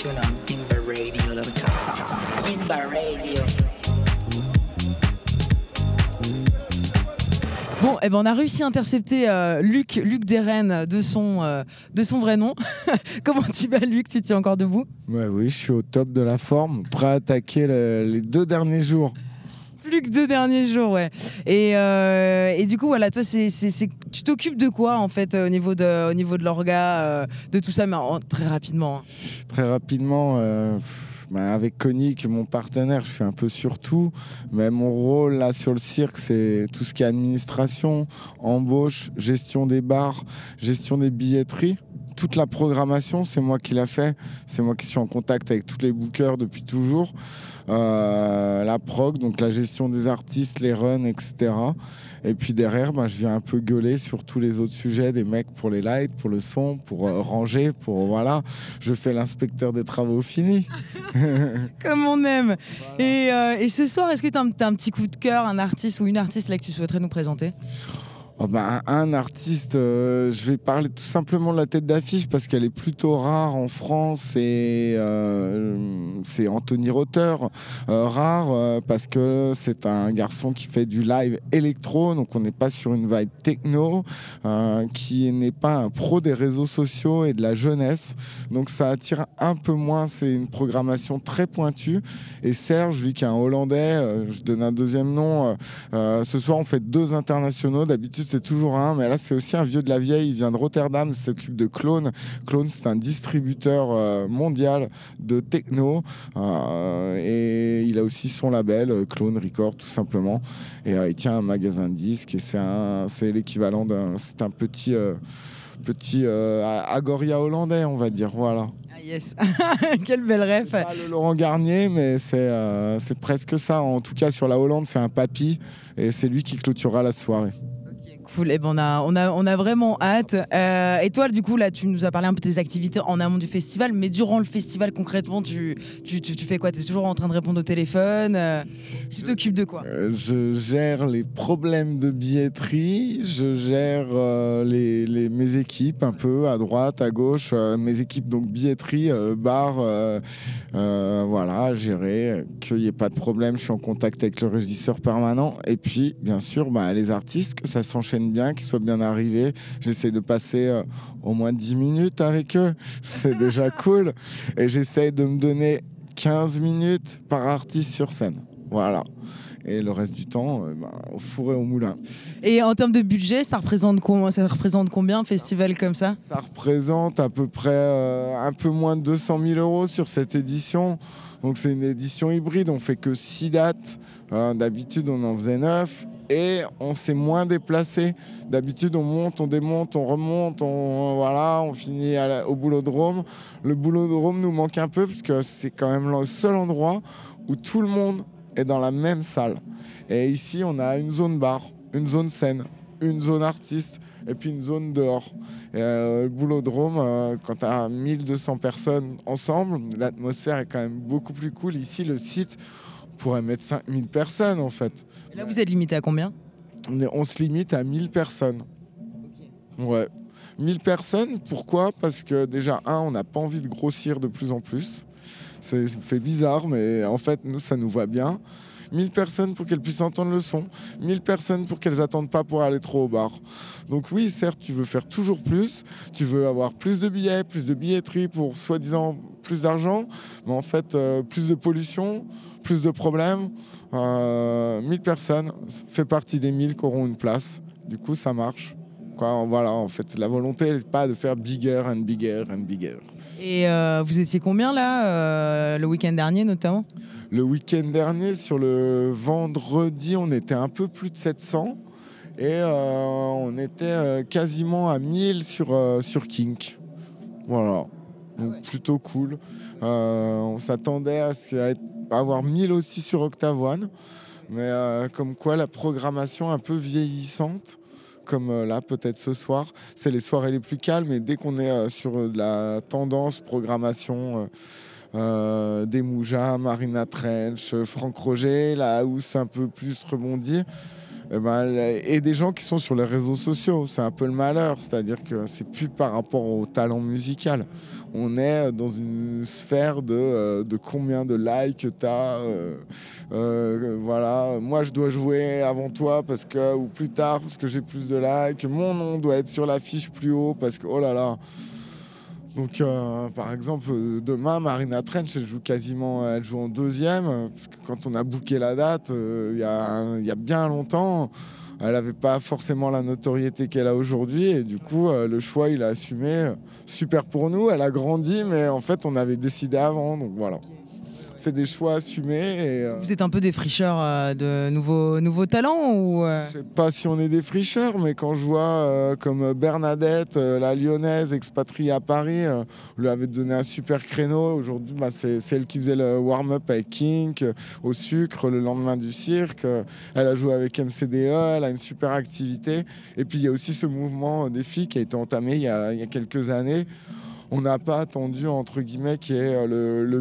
tune on InbaRadio.com. Inba Radio. Bon, eh ben on a réussi à intercepter euh, Luc, Luc Deren de son, euh, de son vrai nom. Comment tu vas, Luc? Tu tiens encore debout? Ouais, oui, je suis au top de la forme, prêt à attaquer le- les deux derniers jours. Deux derniers jours, ouais. Et, euh, et du coup, voilà, toi, c'est, tu t'occupes de quoi, en fait, euh, au niveau de, au niveau de l'orga, euh, de tout ça, mais très rapidement. hein. Très rapidement, bah, avec Konik, mon partenaire, je fais un peu sur tout. Mais mon rôle là sur le cirque, c'est tout ce qui est administration, embauche, gestion des bars, gestion des billetteries. Toute la programmation, c'est moi qui l'a fait. C'est moi qui suis en contact avec tous les bookers depuis toujours. Euh, la prog, donc la gestion des artistes, les runs, etc. Et puis derrière, ben, je viens un peu gueuler sur tous les autres sujets, des mecs pour les lights, pour le son, pour euh, ranger, pour voilà. Je fais l'inspecteur des travaux finis. Comme on aime. Et, euh, et ce soir, est-ce que tu as, un petit coup de cœur, un artiste ou une artiste là que tu souhaiterais nous présenter? Ben, un, artiste, euh, je vais parler tout simplement de la tête d'affiche parce qu'elle est plutôt rare en France et euh, c'est Anthony Rotter. Euh, rare euh, parce que c'est un garçon qui fait du live électro, donc on n'est pas sur une vibe techno, euh, qui n'est pas un pro des réseaux sociaux et de la jeunesse. Donc ça attire un peu moins, c'est une programmation très pointue. Et Serge, lui qui est un Hollandais, euh, je donne un deuxième nom, ce soir, on fait deux internationaux. D'habitude, c'est toujours un, mais là, c'est aussi un vieux de la vieille. Il vient de Rotterdam, s'occupe de Clone. Clone, c'est un distributeur euh, mondial de techno. euh, et il a aussi son label, euh, Clone Record, tout simplement. Et il tient un magasin de disques. Et c'est l'équivalent d'un. C'est un petit. Petit euh, Agoria hollandais, on va dire. Voilà. Ah yes, belle ref. Pas le Laurent Garnier, mais c'est euh, c'est presque ça. En tout cas, sur la Hollande, c'est un papy et c'est lui qui clôturera la soirée. Cool, et on, a, on, a, vraiment hâte. Euh, et toi, du coup, là, tu nous as parlé un peu de tes activités en amont du festival, mais durant le festival, concrètement, tu fais quoi? Tu es toujours en train de répondre au téléphone euh, Tu t'occupes de quoi Euh, je gère les problèmes de billetterie, je gère euh, les, les- mes équipes un peu à droite, à gauche, euh, mes équipes donc billetterie, euh, bar, voilà, gérer, qu'il n'y ait pas de problème. Je suis en contact avec le régisseur permanent et puis bien sûr bah, les artistes, que ça s'enchaîne bien, qu'ils soient bien arrivés. J'essaie de passer au moins 10 minutes avec eux, c'est déjà cool. Et j'essaie de me donner 15 minutes par artiste sur scène. Voilà. Et le reste du temps, euh, bah, au four et au moulin. Et en termes de budget, ça représente, combien, ça représente combien un festival comme ça? Ça représente à peu près euh, un peu moins de 200 000 euros sur cette édition. Donc c'est une édition hybride, on fait que 6 dates. Euh, D'habitude on en faisait 9 et on s'est moins déplacé. D'habitude on monte, on démonte, on remonte, on, voilà, on finit à la- au boulodrome. Le boulodrome nous manque un peu parce que c'est quand même le seul endroit où tout le monde est dans la même salle. Et ici on a une zone bar, une zone scène, une zone artiste et puis une zone dehors. Et, euh, le boulodrome, euh, quand tu as 1200 personnes ensemble, l'atmosphère est quand même beaucoup plus cool. Ici, le site pourrait mettre 5000 personnes en fait. Et Là, vous êtes limité à combien? On, est- on se limite à 1000 personnes. Ouais. 1000 personnes, pourquoi? Parce que déjà, un, on n'a pas envie de grossir de plus en plus. C'est- fait bizarre, mais en fait, nous, ça nous va bien. 1000 personnes pour qu'elles puissent entendre le son. 1000 personnes pour qu'elles attendent pas pour aller trop au bar. Donc oui, certes, tu veux faire toujours plus. Tu veux avoir plus de billets, plus de billetterie pour soi-disant plus d'argent. Mais en fait, euh, plus de pollution, plus de problèmes. Euh, 1000 personnes fait partie des 1000 qui auront une place. Du coup, ça marche. Quoi, voilà, en fait, la volonté, elle n'est pas de faire bigger and bigger and bigger. Et euh, vous étiez combien là, euh, le week-end dernier notamment? Le week-end dernier, sur le vendredi, on était un peu plus de 700 et euh, on était quasiment à 1000 sur, sur Kink. Voilà. Donc plutôt cool. On s'attendait à, ce à avoir 1000 aussi sur Octave One. Mais comme quoi la programmation un peu vieillissante, comme euh, là peut-être ce soir, c'est les soirées les plus calmes. Et dès qu'on est euh, sur euh, la tendance programmation, des Moujas, Marina Trench, Franck Roger, la house un peu plus rebondie, et des gens qui sont sur les réseaux sociaux. C'est un peu le malheur, c'est-à-dire que c'est plus par rapport au talent musical. On est dans une sphère de, euh, de combien de likes tu as. Euh, euh, voilà, moi je dois jouer avant toi parce que, ou plus tard parce que j'ai plus de likes. Mon nom doit être sur l'affiche plus haut parce que, oh là là. Donc, par exemple, demain, Marina Trench, elle joue quasiment, elle joue en deuxième. Parce que quand on a booké la date, il y, a, bien longtemps, elle n'avait pas forcément la notoriété qu'elle a aujourd'hui. Et du coup, le choix, il a assumé. Super pour nous, elle a grandi, mais en fait, on avait décidé avant. Donc voilà c'est des choix assumés. Et, euh, Vous êtes un peu des fricheurs euh, de nouveaux, nouveaux talents ou euh Je sais pas si on est des fricheurs, mais quand je vois comme Bernadette, la lyonnaise expatriée à Paris, on lui avait donné un super créneau. Aujourd'hui, bah, c'est elle qui faisait le warm-up avec Kink, au sucre, le lendemain du cirque. Elle a joué avec MCDE, elle a une super activité. Et puis il y a aussi ce mouvement des filles qui a été entamé il y a, il y a quelques années on n'a pas attendu entre guillemets qui est euh, le, le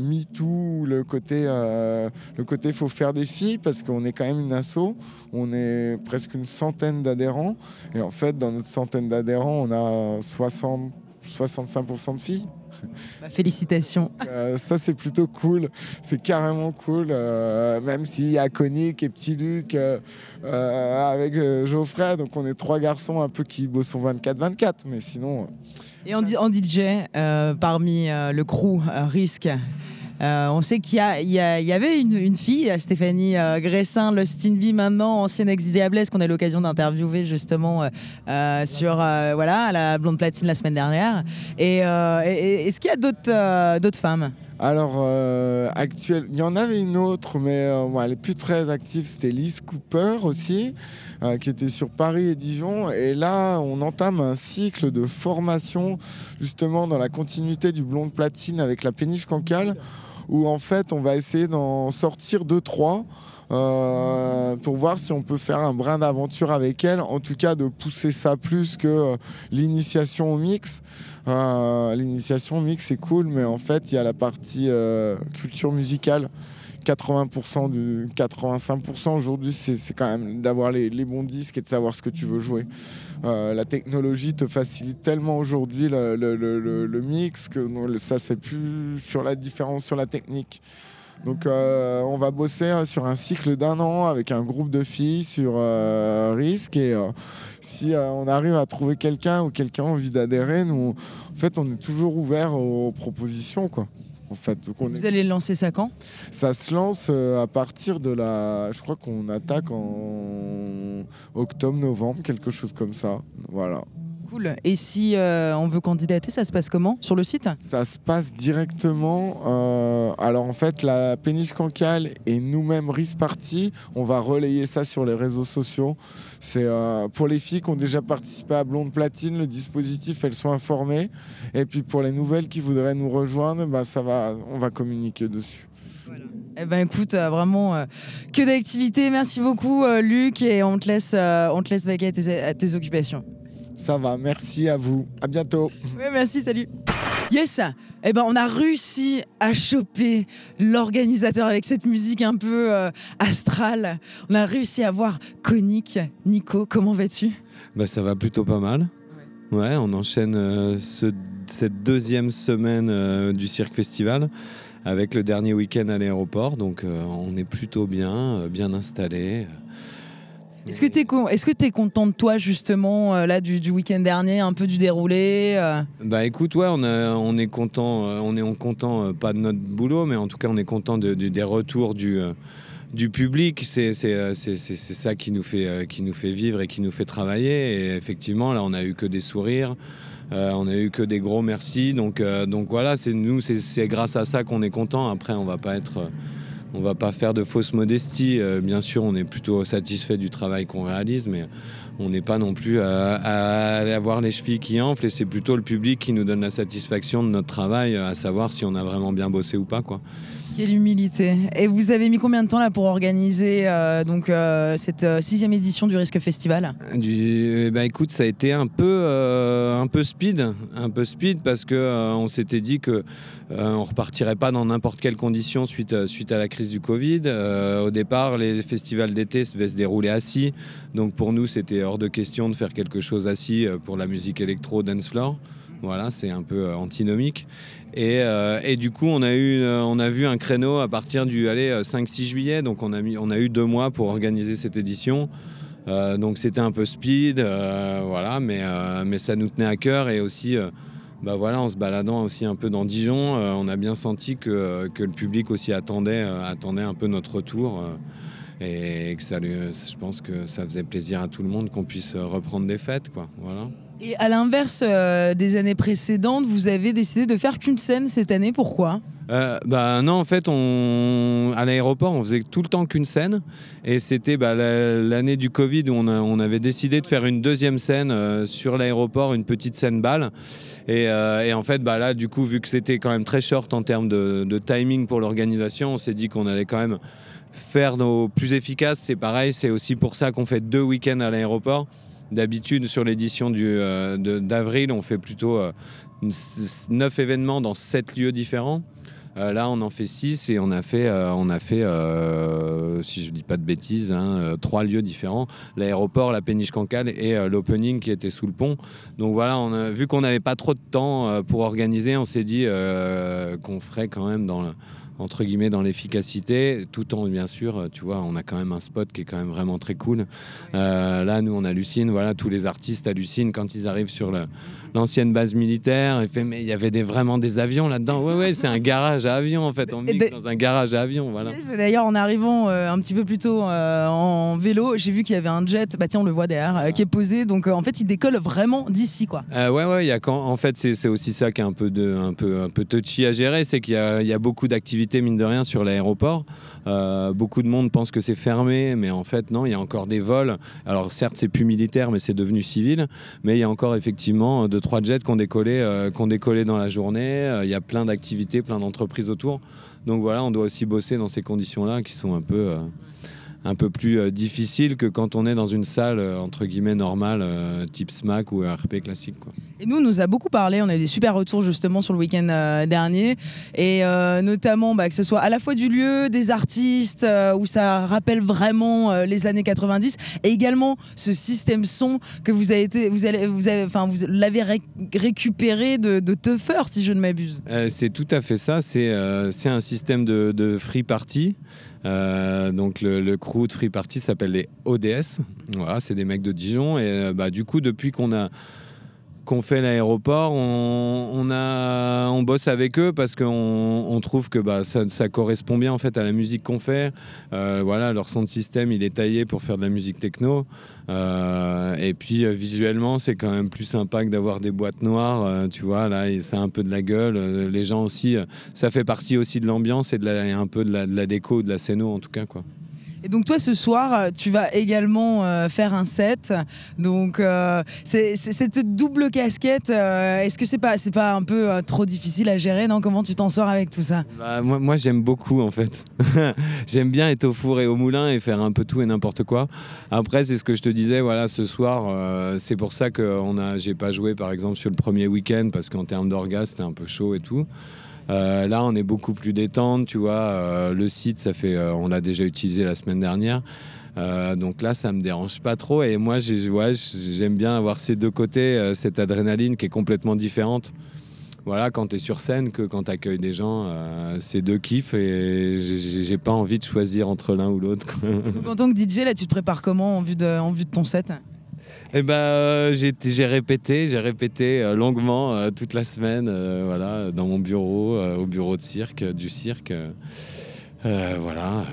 le côté euh, le côté faut faire des filles parce qu'on est quand même une asso, on est presque une centaine d'adhérents et en fait dans notre centaine d'adhérents on a 60 65% de filles. Bah, félicitations. Euh, ça, c'est plutôt cool. C'est carrément cool. même s'il y a Conic et Petit Luc avec Geoffrey. Donc, on est trois garçons un peu qui bossent 24-24. Mais sinon. Et en, en DJ, euh, parmi euh, le crew euh, on sait qu'il y, avait une, fille, Stéphanie Gressin, le Stinby maintenant, ancienne ex qu'on a l'occasion d'interviewer justement sur voilà, la Blonde Platine la semaine dernière. Et, est-ce qu'il y a d'autres femmes? Alors, actuel, il y en avait une autre, mais elle est plus très active. C'était Lise Cooper aussi. Euh, qui était sur Paris et Dijon. Et là, on entame un cycle de formation justement dans la continuité du blonde platine avec la péniche cancale, où en fait, on va essayer d'en sortir deux, trois. Euh, pour voir si on peut faire un brin d'aventure avec elle, en tout cas de pousser ça plus que euh, l'initiation au mix. l'initiation au mix c'est cool, mais en fait il y a la partie culture musicale 80% du 85% aujourd'hui, c'est quand même d'avoir les, bons disques et de savoir ce que tu veux jouer. Euh, la technologie te facilite tellement aujourd'hui le, mix que ça se fait plus sur la différence sur la technique. Donc euh, on va bosser hein, sur un cycle d'un an avec un groupe de filles sur euh, risque et si on arrive à trouver quelqu'un ou quelqu'un a envie d'adhérer, nous en fait on est toujours ouvert aux propositions quoi fait. Vous allez lancer ça quand? Ça se lance euh, à partir de la. Je crois qu'on attaque en octobre-novembre, quelque chose comme ça. Voilà. Cool. Et si euh, on veut candidater, ça se passe comment Sur le site? Ça se passe directement. Euh, alors en fait, la péniche cancale et nous-mêmes RIS Party, on va relayer ça sur les réseaux sociaux. C'est euh, pour les filles qui ont déjà participé à Blonde Platine, le dispositif, elles sont informées. Et puis pour les nouvelles qui voudraient nous rejoindre, bah, ça va, on va communiquer dessus. Eh ben écoute, vraiment que d'activités. Merci beaucoup Luc et on te laisse, on te laisse à tes occupations. Ça va, merci à vous. À bientôt. Oui, merci, salut. Yes Eh ben, on a réussi à choper l'organisateur avec cette musique un peu euh, astrale. On a réussi à voir Conic. Nico, comment vas-tu? Bah, Ça va plutôt pas mal. Ouais, on enchaîne euh, cette deuxième semaine euh, du Cirque Festival avec le dernier week-end à l'aéroport. Donc, on est plutôt bien, bien installé. Est-ce que tu es, content de toi justement euh, là du, week-end dernier, un peu du déroulé euh Bah écoute, ouais, on, on est content, euh, on est content pas de notre boulot, mais en tout cas on est content des retours du, public. C'est ça qui nous, fait, qui nous fait vivre et qui nous fait travailler. Et effectivement, là on a eu que des sourires. on a eu que des gros merci. Donc, donc voilà, c'est nous, c'est grâce à ça qu'on est content. Après, on va pas être on va pas faire de fausse modestie. Euh, bien sûr, on est plutôt satisfait du travail qu'on réalise, mais on n'est pas non plus à, avoir les chevilles qui enflent. Et c'est plutôt le public qui nous donne la satisfaction de notre travail, à savoir si on a vraiment bien bossé ou pas. Quelle humilité. Et vous avez mis combien de temps là pour organiser euh, donc euh, cette euh, sixième édition du Risque Festival? Du, bah écoute, ça a été un peu, un peu speed, un peu speed parce que on s'était dit que on repartirait pas dans n'importe quelle condition suite, suite à la crise du Covid. Au départ, les festivals d'été devaient se dérouler assis, donc pour nous c'était hors de question de faire quelque chose assis pour la musique électro dance floor. Voilà, c'est un peu euh, antinomique. Et, euh, et du coup, on a, eu, euh, on a vu un créneau à partir du allez, euh, 5-6 juillet. Donc, on a, mis, on a eu deux mois pour organiser cette édition. Donc, c'était un peu speed, voilà, mais, ça nous tenait à cœur. Et aussi, bah voilà, en se baladant aussi un peu dans Dijon, on a bien senti que, le public aussi attendait un peu notre retour. Et que ça lui, je pense que ça faisait plaisir à tout le monde qu'on puisse euh, reprendre des fêtes, quoi. Voilà. Et à l'inverse euh, des années précédentes, vous avez décidé de faire qu'une scène cette année. Pourquoi? Euh, bah non, en fait, on, à l'aéroport, on faisait tout le temps qu'une scène. Et c'était bah, la- l'année du Covid où on, a- on avait décidé de faire une deuxième scène euh, sur l'aéroport, une petite scène balle. Et, euh, et en fait, bah, là, du coup, vu que c'était quand même très short en termes de, de timing pour l'organisation, on s'est dit qu'on allait quand même faire nos plus efficaces. C'est pareil, c'est aussi pour ça qu'on fait deux week-ends à l'aéroport. D'habitude, sur l'édition euh, d'avril, on fait plutôt euh, neuf événements dans sept lieux différents. Euh, là, on en fait 6 et on a fait, on a fait si je dis pas de bêtises, hein, trois lieux différents l'aéroport, la péniche Cancale et l'opening qui était sous le pont. Donc voilà, vu qu'on n'avait pas trop de temps pour organiser, on s'est dit qu'on ferait quand même dans le- entre guillemets dans l'efficacité, tout en bien sûr, tu vois, on a quand même un spot qui est quand même vraiment très cool. Euh, là, nous, on hallucine, voilà, tous les artistes hallucinent quand ils arrivent sur l'ancienne base militaire. Il fait, mais il y avait des, vraiment des avions là-dedans. Ouais, ouais, c'est un garage à avions en fait. On mixe dans un garage à avions, voilà. D'ailleurs, en arrivant euh, un petit peu plus tôt euh, en vélo, j'ai vu qu'il y avait un jet, bah tiens, on le voit derrière, qui est posé. Donc en fait, il décolle vraiment d'ici, quoi. Ouais, ouais, il y a quand, en fait, c'est aussi ça qui est un peu, de, un peu, un peu touchy à gérer, c'est qu'il y y a beaucoup d'activités, mine de rien, sur l'aéroport. Euh, beaucoup de monde pense que c'est fermé, mais en fait, non, il y a encore des vols. Alors, certes, c'est plus militaire, mais c'est devenu civil. Mais il y a encore effectivement deux, trois jets qui ont décollé, euh, qui ont décollé dans la journée. Euh, Il y a plein d'activités, plein d'entreprises autour. Donc voilà, on doit aussi bosser dans ces conditions-là qui sont un peu. Un peu plus euh, difficiles que quand on est dans une salle euh, entre guillemets normale euh, type SMAC ou RP classique quoi. Et nous, on nous a beaucoup parlé. On a eu des super retours justement sur le week-end dernier. Et notamment bah, que ce soit à la fois du lieu, des artistes, où ça rappelle vraiment les années 90. Et également ce système son que vous avez été, vous allez, vous avez, enfin, vous l'avez ré- récupéré de, de Tuffer, si je ne m'abuse. Euh, c'est tout à fait ça. C'est euh, un système de, de free party. Euh, donc le, le crew de free party s'appelle les ODS. Voilà, c'est des mecs de Dijon. Et euh, bah, du coup, depuis qu'on a qu'on fait l'aéroport, on, on a, on bosse avec eux parce qu'on on trouve que bah, ça, ça correspond bien en fait à la musique qu'on fait. Euh, voilà, leur son de système, il est taillé pour faire de la musique techno. Euh, et puis euh, visuellement, c'est quand même plus sympa que d'avoir des boîtes noires. tu vois, là, ça un peu de la gueule. Les gens aussi, ça fait partie aussi de l'ambiance et de la, un peu de la, de la déco, de la scéno en tout cas, quoi. Et donc toi, ce soir, euh, tu vas également euh, faire un set. Donc euh, cette double casquette. Est-ce que c'est pas pas un peu trop difficile à gérer Non? Comment tu t'en sors avec tout ça? Bah, moi, j'aime beaucoup en fait. j'aime bien être au four et au moulin et faire un peu tout et n'importe quoi. Après, c'est ce que je te disais. Voilà, ce soir, c'est pour ça que on a, j'ai pas joué par exemple sur le premier week-end parce qu'en termes d'orgasme, c'était un peu chaud et tout. Euh, là, on est beaucoup plus détente, tu vois. euh, le site, ça fait, euh, on l'a déjà utilisé la semaine dernière. Donc là, ça me dérange pas trop. Et moi, j'aime bien avoir ces deux côtés, cette adrénaline qui est complètement différente voilà, quand tu es sur scène que quand tu accueilles des gens, c'est deux kiffs et j'ai- pas envie de choisir entre l'un ou l'autre. En tant que DJ, là, tu te prépares comment en vue de ton set? Et ben, euh, j'ai répété, j'ai répété euh, longuement euh, toute la semaine, voilà, dans mon bureau, au bureau de cirque, du cirque. voilà.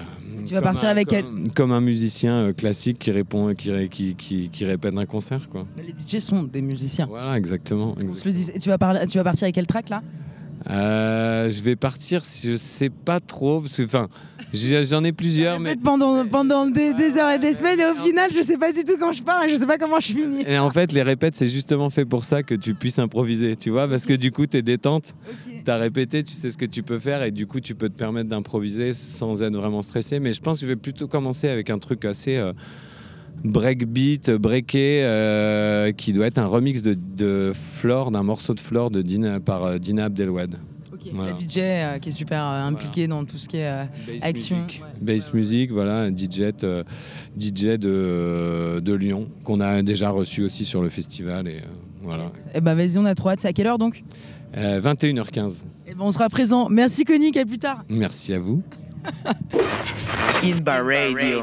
Tu vas Comme partir un- avec comme, comme un musicien classique qui répond, qui, ré- qui, qui, qui répète un concert, quoi. Les DJ sont des musiciens. Voilà, exactement. On se le dit. Et tu vas, tu vas partir avec quel track là? Euh, je vais partir, je sais pas trop, parce que enfin, j'en ai plusieurs, mais Pendant, pendant des, des heures et des semaines, et au final, je sais pas du tout quand je pars et je sais pas comment je finis. et en fait, les répètes, c'est justement fait pour ça que tu puisses improviser, tu vois, parce que du coup, tu es détente, tu as répété, tu sais ce que tu peux faire, et du coup, tu peux te permettre d'improviser sans être vraiment stressé. Mais je pense que je vais plutôt commencer avec un truc assez euh, breakbeat, breaké, euh, qui doit être un remix de, de Flore, d'un morceau de Flore de Dina, par euh, Dina Abdelwad. Voilà. La DJ euh, qui est super euh, impliquée dans tout ce qui est. euh, Action. music. Bass music, voilà, un DJ, euh, DJ de, de Lyon, qu'on a déjà reçu aussi sur le festival. Et, euh, voilà. Ben vas-y, on a trop hâte. C'est à quelle heure donc? Euh, 21h15. Eh ben on sera présent. Merci Conique, à plus tard. Merci à vous. Radio.